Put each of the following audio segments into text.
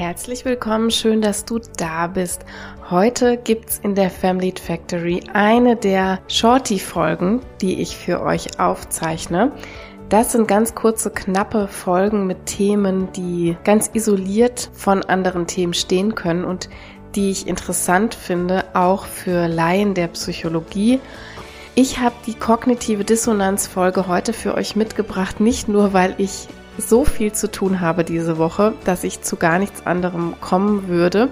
Herzlich willkommen, schön, dass du da bist. Heute gibt's in der Family Factory eine der Shorty-Folgen, die ich für euch aufzeichne. Das sind ganz kurze, knappe Folgen mit Themen, die ganz isoliert von anderen Themen stehen können und die ich interessant finde, auch für Laien der Psychologie. Ich habe die kognitive Dissonanz-Folge heute für euch mitgebracht, nicht nur, weil ich so viel zu tun habe diese Woche, dass ich zu gar nichts anderem kommen würde.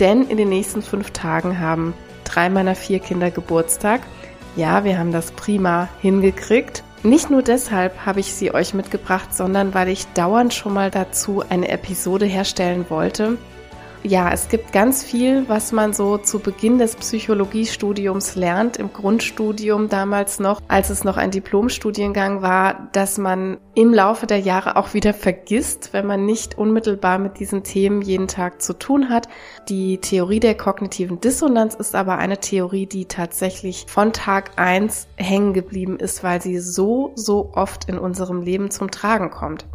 Denn in den nächsten fünf Tagen haben drei meiner vier Kinder Geburtstag. Ja, wir haben das prima hingekriegt. Nicht nur deshalb habe ich sie euch mitgebracht, sondern weil ich dauernd schon mal dazu eine Episode herstellen wollte, ja, es gibt ganz viel, was man so zu Beginn des Psychologiestudiums lernt, im Grundstudium damals noch, als es noch ein Diplomstudiengang war, dass man im Laufe der Jahre auch wieder vergisst, wenn man nicht unmittelbar mit diesen Themen jeden Tag zu tun hat. Die Theorie der kognitiven Dissonanz ist aber eine Theorie, die tatsächlich von Tag eins hängen geblieben ist, weil sie so, so oft in unserem Leben zum Tragen kommt.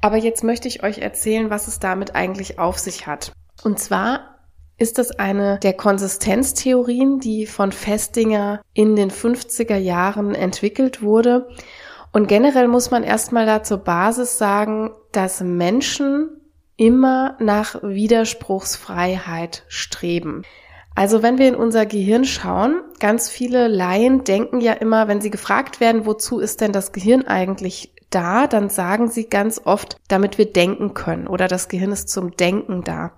Aber jetzt möchte ich euch erzählen, was es damit eigentlich auf sich hat. Und zwar ist es eine der Konsistenztheorien, die von Festinger in den 50er Jahren entwickelt wurde. Und generell muss man erstmal da zur Basis sagen, dass Menschen immer nach Widerspruchsfreiheit streben. Also wenn wir in unser Gehirn schauen, ganz viele Laien denken ja immer, wenn sie gefragt werden, wozu ist denn das Gehirn eigentlich da, dann sagen sie ganz oft, damit wir denken können oder das Gehirn ist zum Denken da.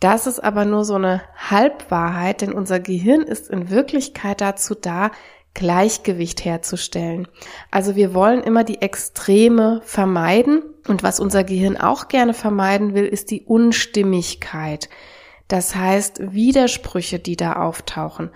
Das ist aber nur so eine Halbwahrheit, denn unser Gehirn ist in Wirklichkeit dazu da, Gleichgewicht herzustellen. Also wir wollen immer die Extreme vermeiden und was unser Gehirn auch gerne vermeiden will, ist die Unstimmigkeit. Das heißt Widersprüche, die da auftauchen.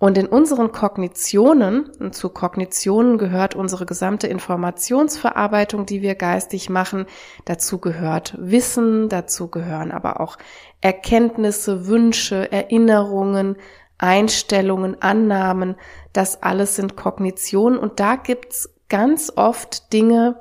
Und in unseren Kognitionen, und zu Kognitionen gehört unsere gesamte Informationsverarbeitung, die wir geistig machen, dazu gehört Wissen, dazu gehören aber auch Erkenntnisse, Wünsche, Erinnerungen, Einstellungen, Annahmen, das alles sind Kognitionen und da gibt's ganz oft Dinge,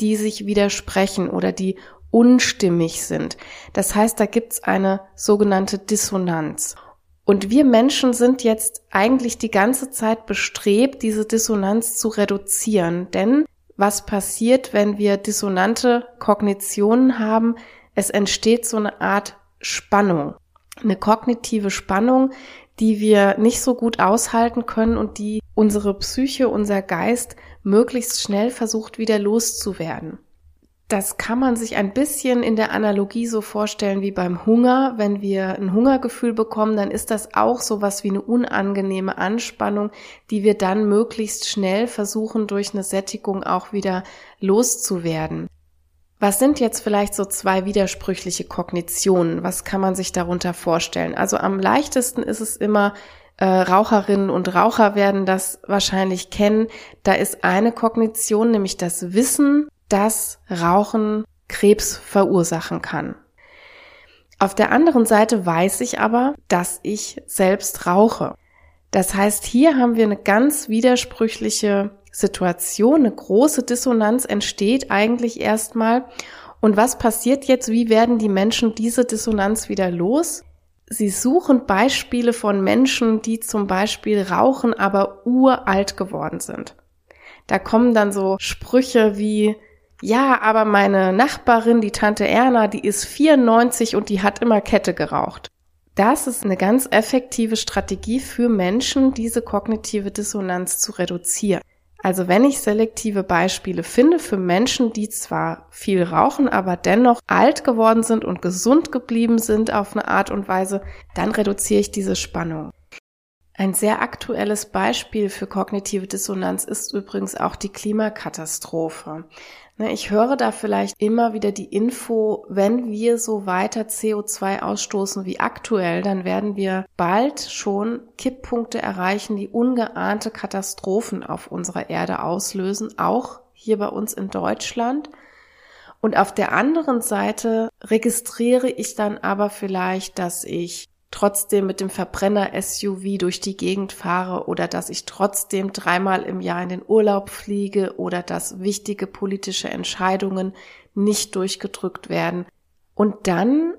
die sich widersprechen oder die unstimmig sind. Das heißt, da gibt's eine sogenannte Dissonanz. Und wir Menschen sind jetzt eigentlich die ganze Zeit bestrebt, diese Dissonanz zu reduzieren. Denn was passiert, wenn wir dissonante Kognitionen haben? Es entsteht so eine Art Spannung, eine kognitive Spannung, die wir nicht so gut aushalten können und die unsere Psyche, unser Geist möglichst schnell versucht wieder loszuwerden. Das kann man sich ein bisschen in der Analogie so vorstellen wie beim Hunger. Wenn wir ein Hungergefühl bekommen, dann ist das auch so was wie eine unangenehme Anspannung, die wir dann möglichst schnell versuchen, durch eine Sättigung auch wieder loszuwerden. Was sind jetzt vielleicht so zwei widersprüchliche Kognitionen? Was kann man sich darunter vorstellen? Also am leichtesten ist es immer, äh, Raucherinnen und Raucher werden das wahrscheinlich kennen. Da ist eine Kognition, nämlich das Wissen, dass Rauchen Krebs verursachen kann. Auf der anderen Seite weiß ich aber, dass ich selbst rauche. Das heißt, hier haben wir eine ganz widersprüchliche Situation, eine große Dissonanz entsteht eigentlich erstmal. Und was passiert jetzt? Wie werden die Menschen diese Dissonanz wieder los? Sie suchen Beispiele von Menschen, die zum Beispiel rauchen, aber uralt geworden sind. Da kommen dann so Sprüche wie, ja, aber meine Nachbarin, die Tante Erna, die ist 94 und die hat immer Kette geraucht. Das ist eine ganz effektive Strategie für Menschen, diese kognitive Dissonanz zu reduzieren. Also wenn ich selektive Beispiele finde für Menschen, die zwar viel rauchen, aber dennoch alt geworden sind und gesund geblieben sind auf eine Art und Weise, dann reduziere ich diese Spannung. Ein sehr aktuelles Beispiel für kognitive Dissonanz ist übrigens auch die Klimakatastrophe. Ne, ich höre da vielleicht immer wieder die Info, wenn wir so weiter CO2 ausstoßen wie aktuell, dann werden wir bald schon Kipppunkte erreichen, die ungeahnte Katastrophen auf unserer Erde auslösen, auch hier bei uns in Deutschland. Und auf der anderen Seite registriere ich dann aber vielleicht, dass ich trotzdem mit dem Verbrenner-SUV durch die Gegend fahre oder dass ich trotzdem dreimal im Jahr in den Urlaub fliege oder dass wichtige politische Entscheidungen nicht durchgedrückt werden. Und dann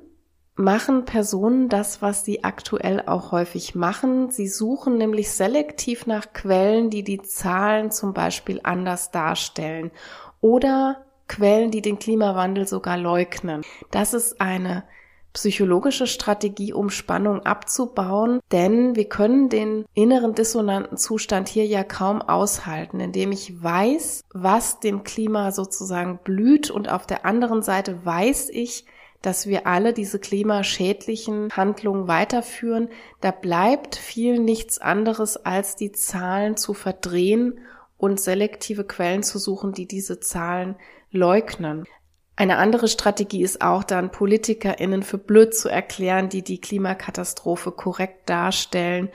machen Personen das, was sie aktuell auch häufig machen. Sie suchen nämlich selektiv nach Quellen, die die Zahlen zum Beispiel anders darstellen oder Quellen, die den Klimawandel sogar leugnen. Das ist eine psychologische Strategie, um Spannung abzubauen, denn wir können den inneren dissonanten Zustand hier ja kaum aushalten, indem ich weiß, was dem Klima sozusagen blüht. Und auf der anderen Seite weiß ich, dass wir alle diese klimaschädlichen Handlungen weiterführen, da bleibt viel nichts anderes, als die Zahlen zu verdrehen und selektive Quellen zu suchen, die diese Zahlen leugnen. Eine andere Strategie ist auch dann, PolitikerInnen für blöd zu erklären, die die Klimakatastrophe korrekt darstellen.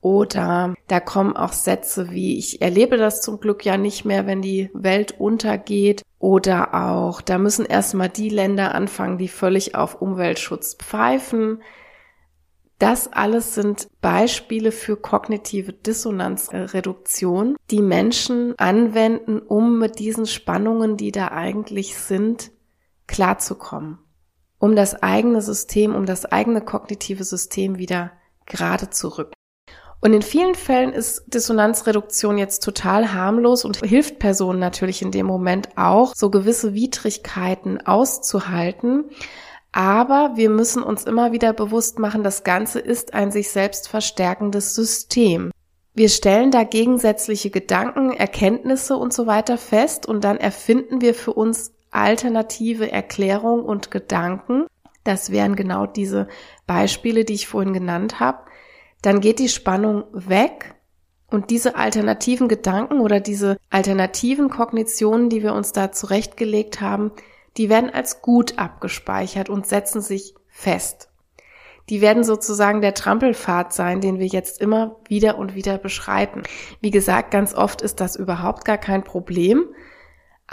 Oder da kommen auch Sätze wie, ich erlebe das zum Glück ja nicht mehr, wenn die Welt untergeht. Oder auch, da müssen erstmal die Länder anfangen, die völlig auf Umweltschutz pfeifen. Das alles sind Beispiele für kognitive Dissonanzreduktion, die Menschen anwenden, um mit diesen Spannungen, die da eigentlich sind, klarzukommen. Um das eigene System, um das eigene kognitive System wieder gerade zu rücken. Und in vielen Fällen ist Dissonanzreduktion jetzt total harmlos und hilft Personen natürlich in dem Moment auch, so gewisse Widrigkeiten auszuhalten. Aber wir müssen uns immer wieder bewusst machen, das Ganze ist ein sich selbst verstärkendes System. Wir stellen da gegensätzliche Gedanken, Erkenntnisse und so weiter fest und dann erfinden wir für uns alternative Erklärungen und Gedanken. Das wären genau diese Beispiele, die ich vorhin genannt habe dann geht die Spannung weg und diese alternativen Gedanken oder diese alternativen Kognitionen, die wir uns da zurechtgelegt haben, die werden als gut abgespeichert und setzen sich fest. Die werden sozusagen der Trampelpfad sein, den wir jetzt immer wieder und wieder beschreiten. Wie gesagt, ganz oft ist das überhaupt gar kein Problem.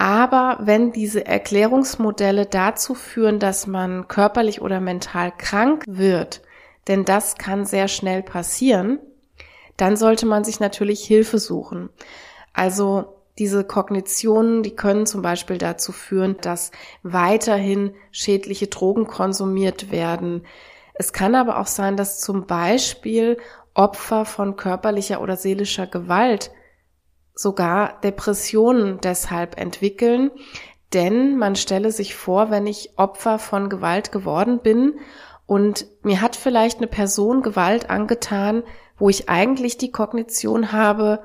Aber wenn diese Erklärungsmodelle dazu führen, dass man körperlich oder mental krank wird, denn das kann sehr schnell passieren, dann sollte man sich natürlich Hilfe suchen. Also diese Kognitionen, die können zum Beispiel dazu führen, dass weiterhin schädliche Drogen konsumiert werden. Es kann aber auch sein, dass zum Beispiel Opfer von körperlicher oder seelischer Gewalt sogar Depressionen deshalb entwickeln, denn man stelle sich vor, wenn ich Opfer von Gewalt geworden bin und mir hat vielleicht eine Person Gewalt angetan, wo ich eigentlich die Kognition habe,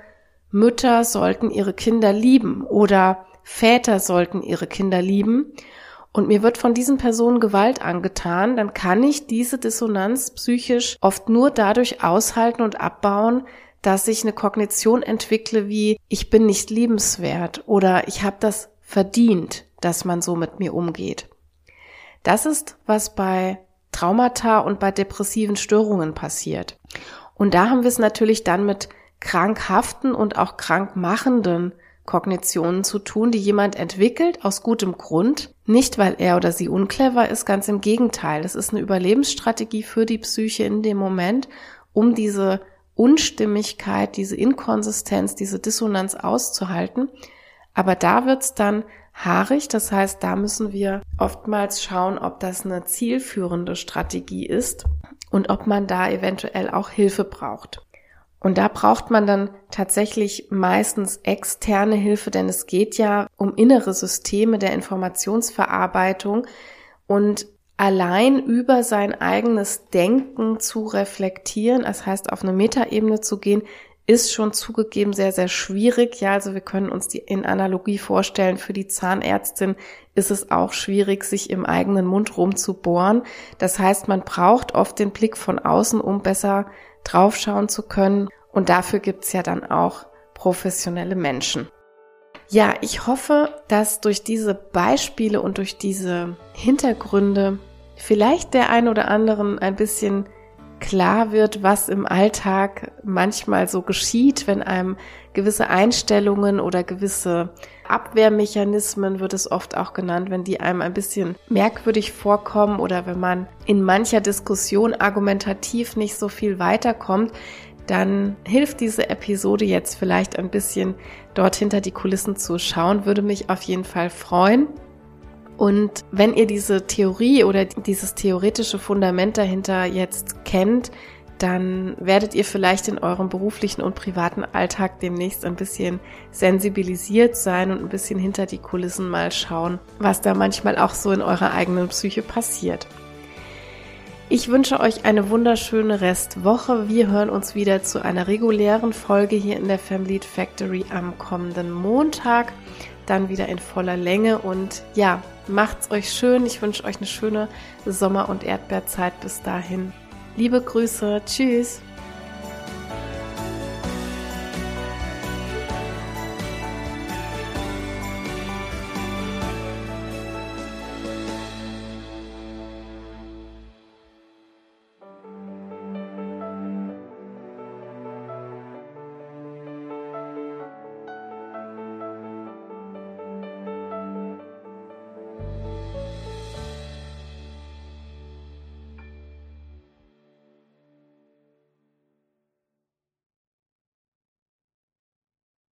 Mütter sollten ihre Kinder lieben oder Väter sollten ihre Kinder lieben. Und mir wird von diesen Personen Gewalt angetan, dann kann ich diese Dissonanz psychisch oft nur dadurch aushalten und abbauen, dass ich eine Kognition entwickle wie ich bin nicht liebenswert oder ich habe das verdient, dass man so mit mir umgeht. Das ist, was bei Traumata und bei depressiven Störungen passiert. Und da haben wir es natürlich dann mit krankhaften und auch krankmachenden Kognitionen zu tun, die jemand entwickelt aus gutem Grund, nicht weil er oder sie unclever ist, ganz im Gegenteil. Es ist eine Überlebensstrategie für die Psyche in dem Moment, um diese Unstimmigkeit, diese Inkonsistenz, diese Dissonanz auszuhalten. Aber da wird's dann haarig. Das heißt, da müssen wir oftmals schauen, ob das eine zielführende Strategie ist und ob man da eventuell auch Hilfe braucht. Und da braucht man dann tatsächlich meistens externe Hilfe, denn es geht ja um innere Systeme der Informationsverarbeitung und allein über sein eigenes Denken zu reflektieren, das heißt auf eine Metaebene zu gehen, ist schon zugegeben sehr, sehr schwierig. Ja, also wir können uns die in Analogie vorstellen, für die Zahnärztin ist es auch schwierig, sich im eigenen Mund rumzubohren. Das heißt, man braucht oft den Blick von außen, um besser draufschauen zu können. Und dafür gibt's ja dann auch professionelle Menschen. Ja, ich hoffe, dass durch diese Beispiele und durch diese Hintergründe vielleicht der ein oder anderen ein bisschen klar wird, was im Alltag manchmal so geschieht, wenn einem gewisse Einstellungen oder gewisse Abwehrmechanismen wird es oft auch genannt, wenn die einem ein bisschen merkwürdig vorkommen oder wenn man in mancher Diskussion argumentativ nicht so viel weiterkommt, dann hilft diese Episode jetzt vielleicht ein bisschen dort hinter die Kulissen zu schauen, würde mich auf jeden Fall freuen. Und wenn ihr diese Theorie oder dieses theoretische Fundament dahinter jetzt kennt, dann werdet ihr vielleicht in eurem beruflichen und privaten Alltag demnächst ein bisschen sensibilisiert sein und ein bisschen hinter die Kulissen mal schauen, was da manchmal auch so in eurer eigenen Psyche passiert. Ich wünsche euch eine wunderschöne Restwoche. Wir hören uns wieder zu einer regulären Folge hier in der Family Factory am kommenden Montag. Dann wieder in voller Länge und ja, macht's euch schön. Ich wünsche euch eine schöne Sommer- und Erdbeerzeit bis dahin. Liebe Grüße. Tschüss.